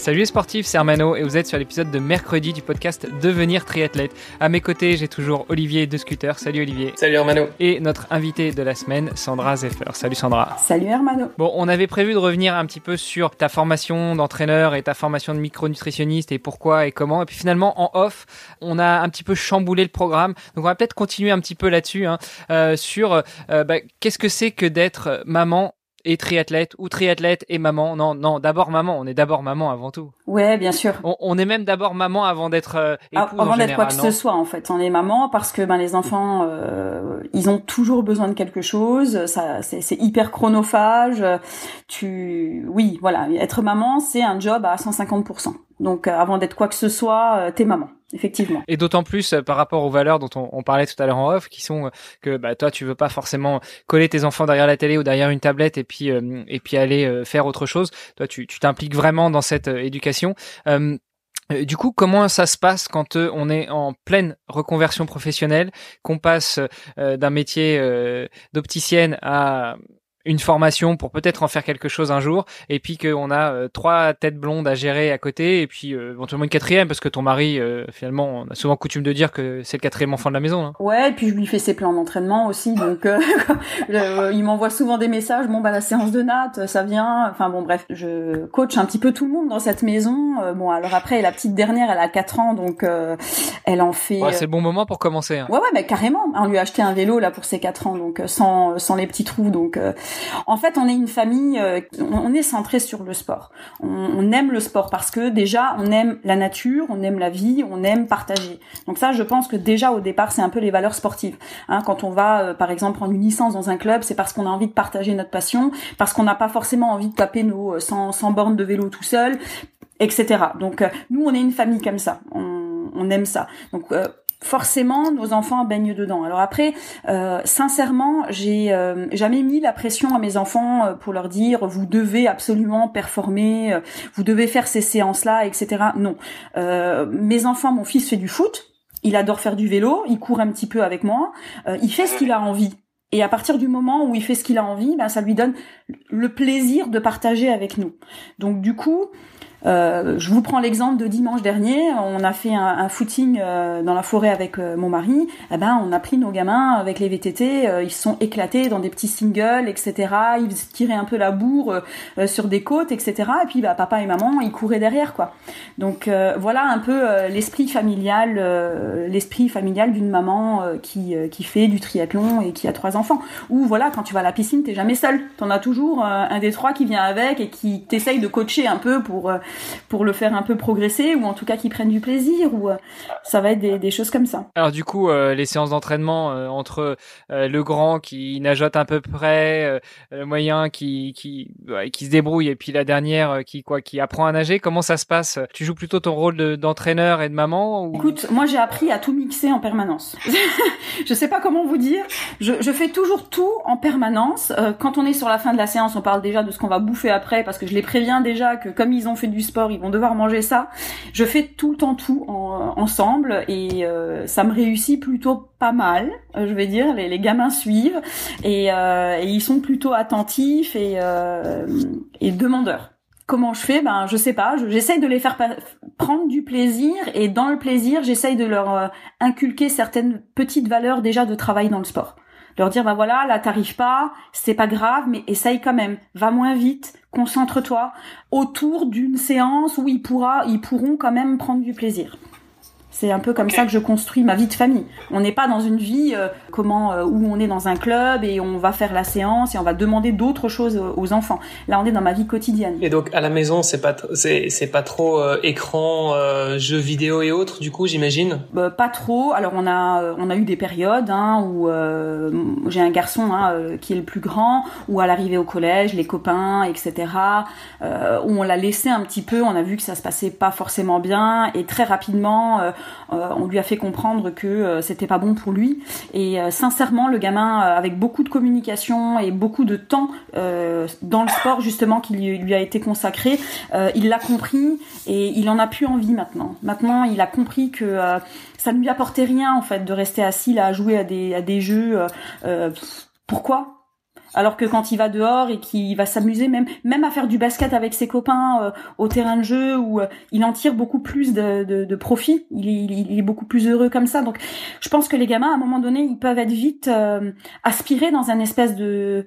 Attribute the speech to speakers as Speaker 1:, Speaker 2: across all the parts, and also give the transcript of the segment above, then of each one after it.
Speaker 1: Salut les sportifs, c'est Armano et vous êtes sur l'épisode de mercredi du podcast Devenir triathlète. À mes côtés, j'ai toujours Olivier de Scooter. Salut Olivier.
Speaker 2: Salut Armano.
Speaker 1: Et notre invité de la semaine, Sandra Zeffer. Salut Sandra.
Speaker 3: Salut Hermano.
Speaker 1: Bon, on avait prévu de revenir un petit peu sur ta formation d'entraîneur et ta formation de micronutritionniste et pourquoi et comment. Et puis finalement, en off, on a un petit peu chamboulé le programme. Donc on va peut-être continuer un petit peu là-dessus, hein, euh, sur euh, bah, qu'est-ce que c'est que d'être maman et triathlète ou triathlète et maman. Non, non, d'abord maman. On est d'abord maman avant tout.
Speaker 3: Ouais, bien sûr.
Speaker 1: On, est même d'abord maman avant d'être euh, épouse
Speaker 3: Avant
Speaker 1: d'être
Speaker 3: quoi que ce soit, en fait. On est maman parce que ben les enfants, euh, ils ont toujours besoin de quelque chose. Ça, c'est hyper chronophage. Tu, oui, voilà. Être maman, c'est un job à 150%. Donc, euh, avant d'être quoi que ce soit, euh, t'es maman effectivement.
Speaker 1: Et d'autant plus euh, par rapport aux valeurs dont on, parlait tout à l'heure en off, qui sont euh, que bah, toi tu veux pas forcément coller tes enfants derrière la télé ou derrière une tablette et puis euh, et puis aller faire autre chose. Toi tu t'impliques vraiment dans cette éducation. Du coup, comment ça se passe quand on est en pleine reconversion professionnelle, qu'on passe d'un métier d'opticienne à une formation pour peut-être en faire quelque chose un jour et puis qu'on a euh, trois têtes blondes à gérer à côté et puis euh, éventuellement une quatrième parce que ton mari euh, finalement on a souvent coutume de dire que c'est le quatrième enfant de la maison hein.
Speaker 3: ouais et puis je lui fais ses plans d'entraînement aussi donc il m'envoie souvent des messages bon bah la séance de natte ça vient enfin bon bref je coach un petit peu tout le monde dans cette maison bon alors après la petite dernière elle a 4 ans donc elle en fait
Speaker 1: ouais, c'est le bon moment pour commencer hein.
Speaker 3: ouais ouais mais carrément on lui a acheté un vélo là pour ses 4 ans donc sans sans les petits trous donc en fait, on est une famille, euh, on est centré sur le sport. On, aime le sport parce que déjà, on aime la nature, on aime la vie, on aime partager. Donc ça, je pense que déjà au départ, c'est un peu les valeurs sportives. Hein, quand on va, euh, par exemple, prendre une licence dans un club, c'est parce qu'on a envie de partager notre passion, parce qu'on n'a pas forcément envie de taper nos 100, euh, bornes de vélo tout seul, etc. Donc nous, on est une famille comme ça. On, aime ça. Donc forcément nos enfants baignent dedans. Alors après, euh, sincèrement, j'ai euh, jamais mis la pression à mes enfants euh, pour leur dire vous devez absolument performer, vous devez faire ces séances-là, etc. Non. mes enfants, mon fils fait du foot, il adore faire du vélo, il court un petit peu avec moi, il fait ce qu'il a envie. Et à partir du moment où il fait ce qu'il a envie, ben, ça lui donne le plaisir de partager avec nous. Donc du coup, euh, je vous prends l'exemple de dimanche dernier. On a fait un, un footing euh, dans la forêt avec euh, mon mari. Eh ben, on a pris nos gamins avec les VTT. ils se sont éclatés dans des petits singles, etc. Ils tiraient un peu la bourre sur des côtes, etc. Et puis, bah, papa et maman, ils couraient derrière, quoi. Donc voilà un peu l'esprit familial, l'esprit familial d'une maman qui qui fait du triathlon et qui a trois enfants. Ou voilà, quand tu vas à la piscine, t'es jamais seul. T'en as toujours un des trois qui vient avec et qui t'essaye de coacher un peu pour pour le faire un peu progresser ou en tout cas qu'ils prennent du plaisir ou euh, ça va être des, choses comme ça.
Speaker 1: Alors du coup, euh, les séances d'entraînement euh, entre le grand qui nageote à peu près, le moyen qui qui qui se débrouille et puis la dernière qui quoi qui apprend à nager, comment ça se passe? Tu joues plutôt ton rôle d'entraîneur et de maman ou...
Speaker 3: Écoute, moi j'ai appris à tout mixer en permanence. je sais pas comment vous dire. Je, je fais toujours tout en permanence. quand on est sur la fin de la séance, on parle déjà de ce qu'on va bouffer après parce que je les préviens déjà que comme ils ont fait du sport, ils vont devoir manger ça. Je fais tout le temps tout ensemble et euh, ça me réussit plutôt pas mal, euh, je vais dire. Les, gamins suivent euh, et, ils sont plutôt attentifs et, et demandeurs comment je fais? Ben je sais pas. J'essaye de les faire prendre du plaisir et dans le plaisir, j'essaye de leur inculquer certaines petites valeurs déjà de travail dans le sport leur dire bah voilà là t'arrives pas c'est pas grave mais essaye quand même. Va moins vite concentre-toi. Autour d'une séance où ils pourra ils pourront quand même prendre du plaisir c'est un peu comme ça que je construis ma vie de famille. On n'est pas dans une vie euh, comment euh, où on est dans un club et on va faire la séance et on va demander d'autres choses aux enfants. Là, on est dans ma vie quotidienne.
Speaker 2: Et donc à la maison, c'est pas c'est c'est pas trop euh, écran, jeux vidéo et autres. Du coup, j'imagine?
Speaker 3: Bah, pas trop. Alors on a on a eu des périodes hein, où j'ai un garçon hein, qui est le plus grand, où à l'arrivée au collège, les copains, etc. où on l'a laissé un petit peu. On a vu que ça se passait pas forcément bien et très rapidement on lui a fait comprendre que c'était pas bon pour lui. Et sincèrement, le gamin, avec beaucoup de communication et beaucoup de temps dans le sport justement qui lui, a été consacré, il l'a compris et il en a plus envie maintenant. Maintenant, il a compris que ça ne lui apportait rien en fait de rester assis là à jouer à des à des jeux. pourquoi? Alors que quand il va dehors et qu'il va s'amuser même même à faire du basket avec ses copains euh, au terrain de jeu où euh, il en tire beaucoup plus de, de, profit, il est, il est, beaucoup plus heureux comme ça. Donc je pense que les gamins à un moment donné ils peuvent être vite euh, aspirés dans un espèce de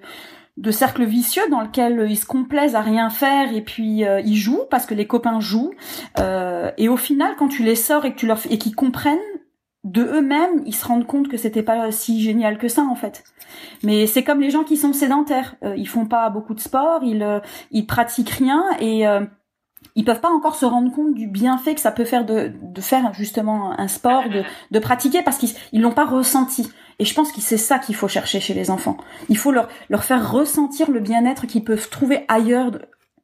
Speaker 3: de cercle vicieux dans lequel ils se complaisent à rien faire et puis ils jouent parce que les copains jouent et au final quand tu les sors et que tu leur et qu'ils comprennent de eux-mêmes, ils se rendent compte que c'était pas si génial que ça en fait. Mais c'est comme les gens qui sont sédentaires, euh, ils font pas beaucoup de sport, ils euh, ils pratiquent rien et euh, ils peuvent pas encore se rendre compte du bienfait que ça peut faire de, de faire justement un sport, de, de pratiquer parce qu'ils ils l'ont pas ressenti. Et je pense que c'est ça qu'il faut chercher chez les enfants. Il faut leur, leur faire ressentir le bien-être qu'ils peuvent trouver ailleurs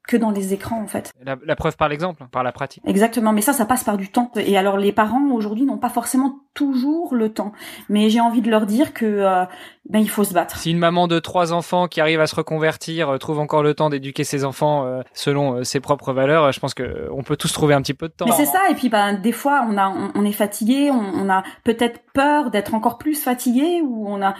Speaker 3: que dans les écrans en fait.
Speaker 1: La, preuve par l'exemple, par la pratique.
Speaker 3: Exactement, mais ça, ça passe par du temps. Et alors les parents aujourd'hui n'ont pas forcément toujours le temps, mais j'ai envie de leur dire que euh, ben il faut se battre.
Speaker 1: Si une maman de trois enfants qui arrive à se reconvertir euh, trouve encore le temps d'éduquer ses enfants euh, selon ses propres valeurs, je pense que on peut tous trouver un petit peu de temps.
Speaker 3: Mais c'est ça. Et puis ben des fois on a on, est fatigué, on, on a peut-être peur d'être encore plus fatigué ou on a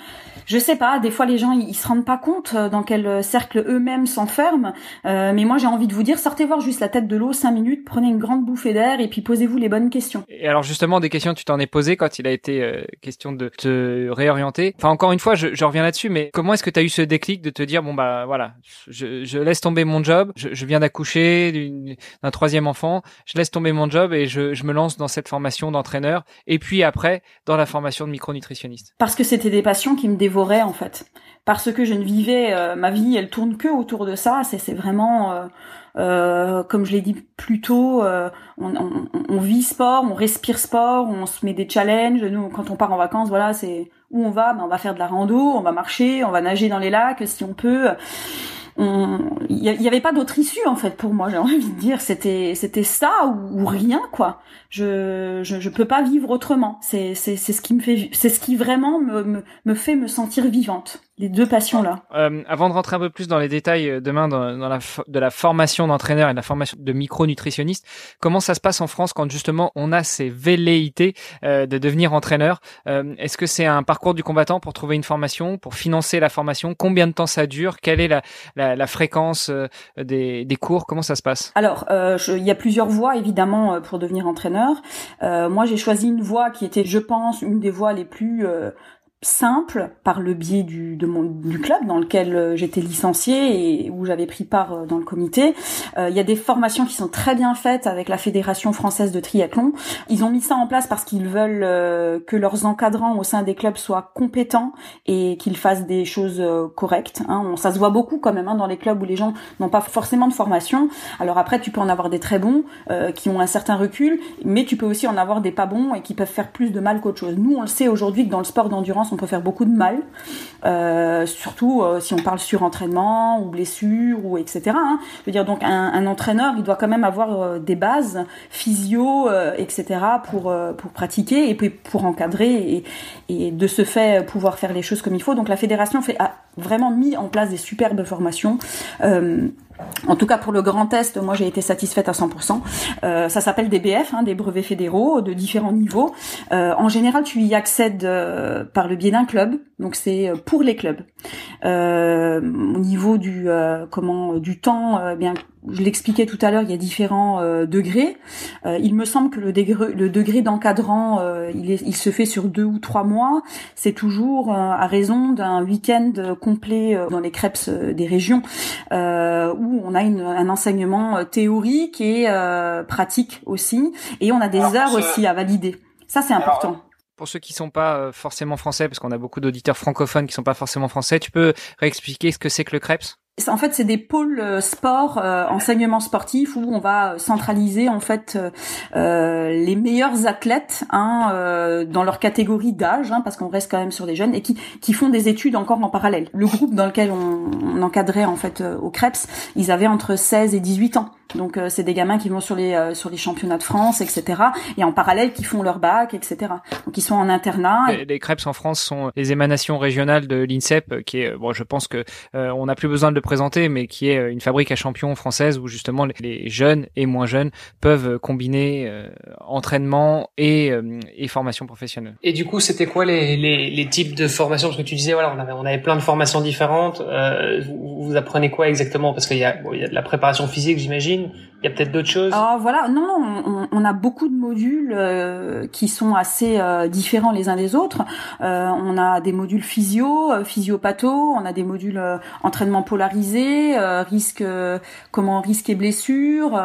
Speaker 3: je sais pas, des fois les gens ils, se rendent pas compte dans quel cercle eux-mêmes s'enferment. Mais moi j'ai envie de vous dire, sortez voir juste la tête de l'eau cinq minutes, prenez une grande bouffée d'air et puis posez-vous les bonnes questions.
Speaker 1: Et alors justement des questions tu t'en es posé quand il a été question de te réorienter. Enfin encore une fois je, je reviens là-dessus, mais comment est-ce que tu as eu ce déclic de te dire bon bah voilà, je, je laisse tomber mon job, je, je viens d'accoucher d'un troisième enfant, je laisse tomber mon job et je, je me lance dans cette formation d'entraîneur et puis après dans la formation de micronutritionniste?
Speaker 3: Parce que c'était des passions qui me dévoraient en fait parce que je ne vivais euh, ma vie elle tourne que autour de ça. C'est vraiment euh, euh, comme je l'ai dit plus tôt on, vit sport on respire sport on se met des challenges. Nous quand on part en vacances voilà c'est où on va? Ben, on va faire de la rando on va marcher on va nager dans les lacs si on peut. Il y, avait pas d'autre issue en fait pour moi j'ai envie de dire. C'était c'était ça ou, rien quoi. Je, je, je peux pas vivre autrement. C'est c'est c'est ce qui me fait c'est ce qui vraiment me, me me fait me sentir vivante les deux passions là.
Speaker 1: Euh, avant de rentrer un peu plus dans les détails euh, demain dans, dans la de la formation d'entraîneur et de la formation de micronutritionniste, comment ça se passe en France quand justement on a ces velléités euh, de devenir entraîneur? Euh, Est-ce que c'est un parcours du combattant pour trouver une formation, pour financer la formation? Combien de temps ça dure? Quelle est la, la, la fréquence euh, des, des, cours? Comment ça se passe?
Speaker 3: Alors, il y a plusieurs voies évidemment pour devenir entraîneur. moi, j'ai choisi une voie qui était, je pense, une des voies les plus simple par le biais du, de mon, du club dans lequel euh, j'étais licenciée et où j'avais pris part euh, dans le comité. Euh, il y a des formations qui sont très bien faites avec la Fédération française de triathlon. Ils ont mis ça en place parce qu'ils veulent que leurs encadrants au sein des clubs soient compétents et qu'ils fassent des choses correctes. Hein. ça se voit beaucoup quand même hein, dans les clubs où les gens n'ont pas forcément de formation. Alors après, tu peux en avoir des très bons qui ont un certain recul, mais tu peux aussi en avoir des pas bons et qui peuvent faire plus de mal qu'autre chose. Nous, on le sait aujourd'hui que dans le sport d'endurance on peut faire beaucoup de mal, euh, surtout euh, si on parle surentraînement ou blessure ou etc. Hein. Je veux dire donc un, entraîneur, il doit quand même avoir euh, des bases physio, etc. pour pour pratiquer et puis pour encadrer et, et de ce fait pouvoir faire les choses comme il faut. Donc la fédération fait a vraiment mis en place des superbes formations. En tout cas, pour le Grand Est, moi j'ai été satisfaite à 100%. Euh, ça s'appelle des BF, hein, des brevets fédéraux de différents niveaux. Euh, en général, tu y accèdes euh, par le biais d'un club, donc c'est pour les clubs. au niveau du comment du temps, bien je l'expliquais tout à l'heure, il y a différents euh, degrés. Euh, il me semble que le degré, le degré d'encadrant, euh, il, il, se fait sur deux ou trois mois. C'est toujours à raison d'un week-end complet dans les crêpes des régions, où on a une, un enseignement théorique et pratique aussi, et on a des heures aussi à valider. Ça, c'est important.
Speaker 1: pour ceux qui sont pas forcément français, parce qu'on a beaucoup d'auditeurs francophones qui sont pas forcément français, tu peux réexpliquer ce que c'est que le crêpes?
Speaker 3: En fait, c'est des pôles euh, sport, euh, enseignement sportif, où on va centraliser en fait euh, les meilleurs athlètes hein, dans leur catégorie d'âge, hein, parce qu'on reste quand même sur des jeunes et qui, qui font des études encore en parallèle. Le groupe dans lequel on, on encadrait en fait au Krebs, ils avaient entre 16 et 18 ans. Donc euh, c'est des gamins qui vont sur les euh, sur les championnats de France, etc. Et en parallèle qui font leur bac, etc. Donc ils sont en internat.
Speaker 1: Les, Krebs en France sont les émanations régionales de l'INSEP, euh, qui est bon, je pense que on n'a plus besoin de mais qui est une fabrique à champions française où justement les jeunes et moins jeunes peuvent combiner entraînement et, formation professionnelle.
Speaker 2: Et du coup, c'était quoi les, types de formations? Parce que tu disais voilà, on avait plein de formations différentes. vous, apprenez quoi exactement? Parce qu'il y y a de la préparation physique, j'imagine il y a peut-être d'autres choses?
Speaker 3: Ah voilà, non, on, on, a beaucoup de modules euh, qui sont assez euh, différents les uns des autres. Euh, on a des modules physio, physiopatho, on a des modules entraînement polarisé, risque, comment risque et blessure.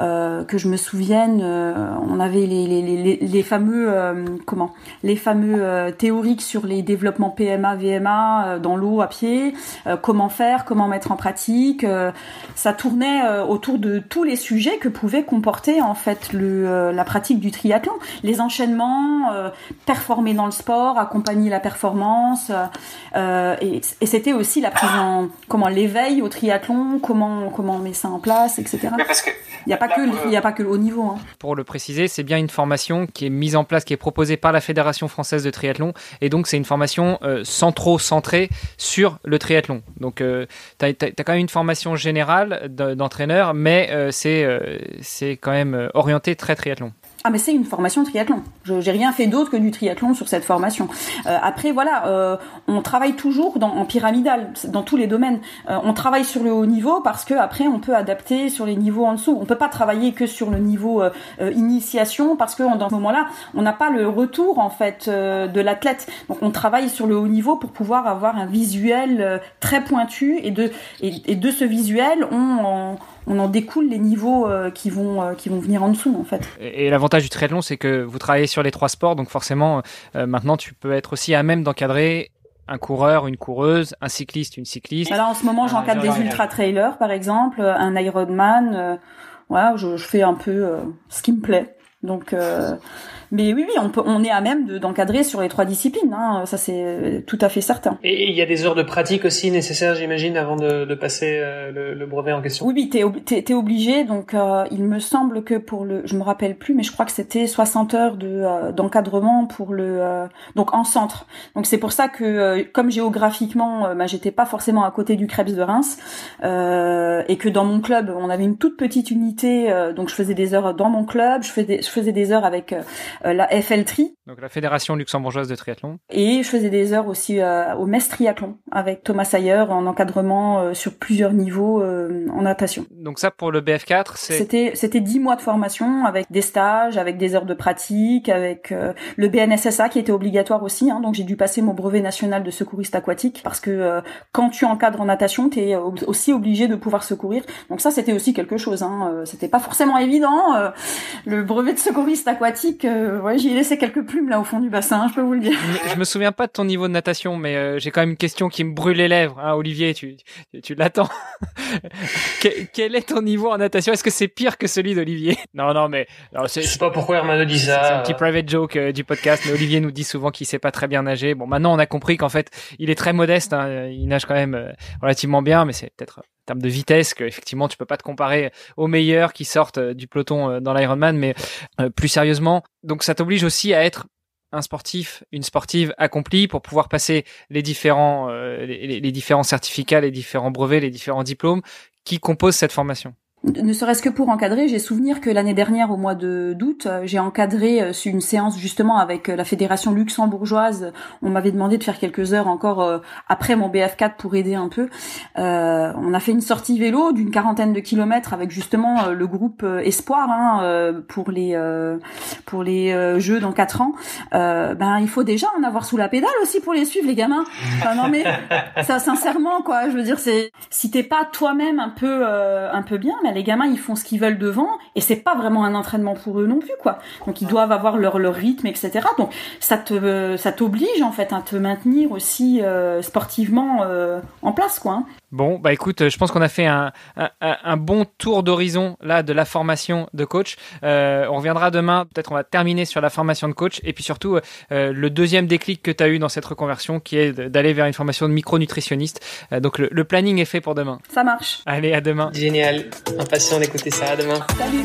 Speaker 3: Euh, que je me souvienne, euh, on avait les, les, les, les fameux euh, comment les fameux théoriques sur les développements PMA, VMA dans l'eau à pied, comment faire, comment mettre en pratique. ça tournait autour de tous les sujets que pouvait comporter en fait le, la pratique du triathlon, les enchaînements, performer dans le sport, accompagner la performance, et, et c'était aussi la prise en comment l'éveil au triathlon, comment comment on met ça en place, etc.
Speaker 2: parce que
Speaker 3: il n'y a il n'y a pas que le haut niveau. Hein.
Speaker 1: Pour le préciser, c'est bien une formation qui est mise en place, qui est proposée par la Fédération française de triathlon, et donc c'est une formation euh, sans trop centrée sur le triathlon. Donc euh, tu as, quand même une formation générale d'entraîneur, mais euh, c'est euh, c'est quand même orienté très triathlon.
Speaker 3: Ah mais c'est une formation triathlon. Je j'ai rien fait d'autre que du triathlon sur cette formation. Euh, après voilà, euh, on travaille toujours dans, en pyramidal dans tous les domaines. Euh, on travaille sur le haut niveau parce que après on peut adapter sur les niveaux en dessous. On peut pas travailler que sur le niveau euh, euh, initiation parce que dans ce moment-là on n'a pas le retour en fait de l'athlète. Donc on travaille sur le haut niveau pour pouvoir avoir un visuel très pointu et de et, et de ce visuel on, on en découle les niveaux euh, qui vont euh, qui vont venir en dessous en fait.
Speaker 1: Et, l'avantage du triathlon, c'est que vous travaillez sur les trois sports, donc forcément euh, maintenant tu peux être aussi à même d'encadrer un coureur, une coureuse, un cycliste, une cycliste.
Speaker 3: Alors en ce moment, j'encadre des ultra trailers par exemple, un Ironman. voilà, je, je, fais un peu ce qui me plaît. Donc mais oui, oui, on, peut, on est à même d'encadrer sur les trois disciplines. Hein, ça, c'est tout à fait certain.
Speaker 2: Et il y a des heures de pratique aussi nécessaires, j'imagine, avant de, de passer euh, le, le, brevet en question?
Speaker 3: Oui, oui, t'es es, es, obligé. Donc, euh, il me semble que pour le, je me rappelle plus, mais je crois que c'était 60 heures de euh, d'encadrement pour le, donc en centre. Donc c'est pour ça que, comme géographiquement, bah, j'étais pas forcément à côté du Krebs de Reims, et que dans mon club, on avait une toute petite unité, donc je faisais des heures dans mon club, je faisais, je faisais des heures avec euh, la FLTRI.
Speaker 1: Donc la Fédération luxembourgeoise de triathlon.
Speaker 3: Et je faisais des heures aussi euh, au MES Triathlon avec Thomas Sayer en encadrement euh, sur plusieurs niveaux en natation.
Speaker 1: Donc ça pour le BF4, c'est
Speaker 3: C'était c'était 10 mois de formation avec des stages, avec des heures de pratique, avec le BNSSA qui était obligatoire aussi hein, donc j'ai dû passer mon brevet national de secouriste aquatique parce que quand tu encadres en natation, tu es aussi obligé de pouvoir secourir. Donc ça c'était aussi quelque chose hein, c'était pas forcément évident le brevet de secouriste aquatique ouais, j'y ai laissé quelques plumes là au fond du bassin, je peux vous le dire.
Speaker 1: Je me souviens pas de ton niveau de natation, mais euh, j'ai quand même une question qui me brûle les lèvres. Hein, Olivier, tu, tu, tu l'attends. quel est ton niveau en natation? Est-ce que c'est pire que celui d'Olivier? Non, non, mais
Speaker 2: je sais pas pourquoi Hermano dit ça.
Speaker 1: C'est un petit private joke euh, du podcast, mais Olivier nous dit souvent qu'il sait pas très bien nager. Bon, maintenant on a compris qu'en fait il est très modeste. Hein, il nage quand même euh, relativement bien, mais c'est peut-être en termes de vitesse que effectivement tu peux pas te comparer aux meilleurs qui sortent du peloton dans l'Ironman mais plus sérieusement. Donc ça t'oblige aussi à être un sportif, une sportive accomplie pour pouvoir passer les différents, euh, les, différents certificats, les différents brevets, les différents diplômes qui composent cette formation
Speaker 3: ne serait-ce que pour encadrer, j'ai souvenir que l'année dernière, au mois de d'août, euh, j'ai encadré euh, une séance justement avec euh, la fédération luxembourgeoise. On m'avait demandé de faire quelques heures encore après mon BF4 pour aider un peu. Euh, on a fait une sortie vélo d'une quarantaine de kilomètres avec justement le groupe Espoir hein, pour les pour les Jeux dans quatre ans. ben il faut déjà en avoir sous la pédale aussi pour les suivre les gamins. Enfin, non mais ça sincèrement quoi, je veux dire c'est si t'es pas toi-même un peu un peu bien, mais les gamins ils font ce qu'ils veulent devant et c'est pas vraiment un entraînement pour eux non plus quoi. Donc ils doivent avoir leur rythme etc. Donc ça te ça t'oblige en fait à te maintenir aussi euh, sportivement euh, en place quoi. Hein.
Speaker 1: Bon, bah écoute, je pense qu'on a fait un, un, un bon tour d'horizon là de la formation de coach. Euh, on reviendra demain, peut-être on va terminer sur la formation de coach et puis surtout euh, le deuxième déclic que tu as eu dans cette reconversion qui est d'aller vers une formation de micronutritionniste. Euh, donc le, le planning est fait pour demain.
Speaker 3: Ça marche.
Speaker 1: Allez, à demain.
Speaker 2: Génial. Impatient d'écouter ça. À demain.
Speaker 3: Salut.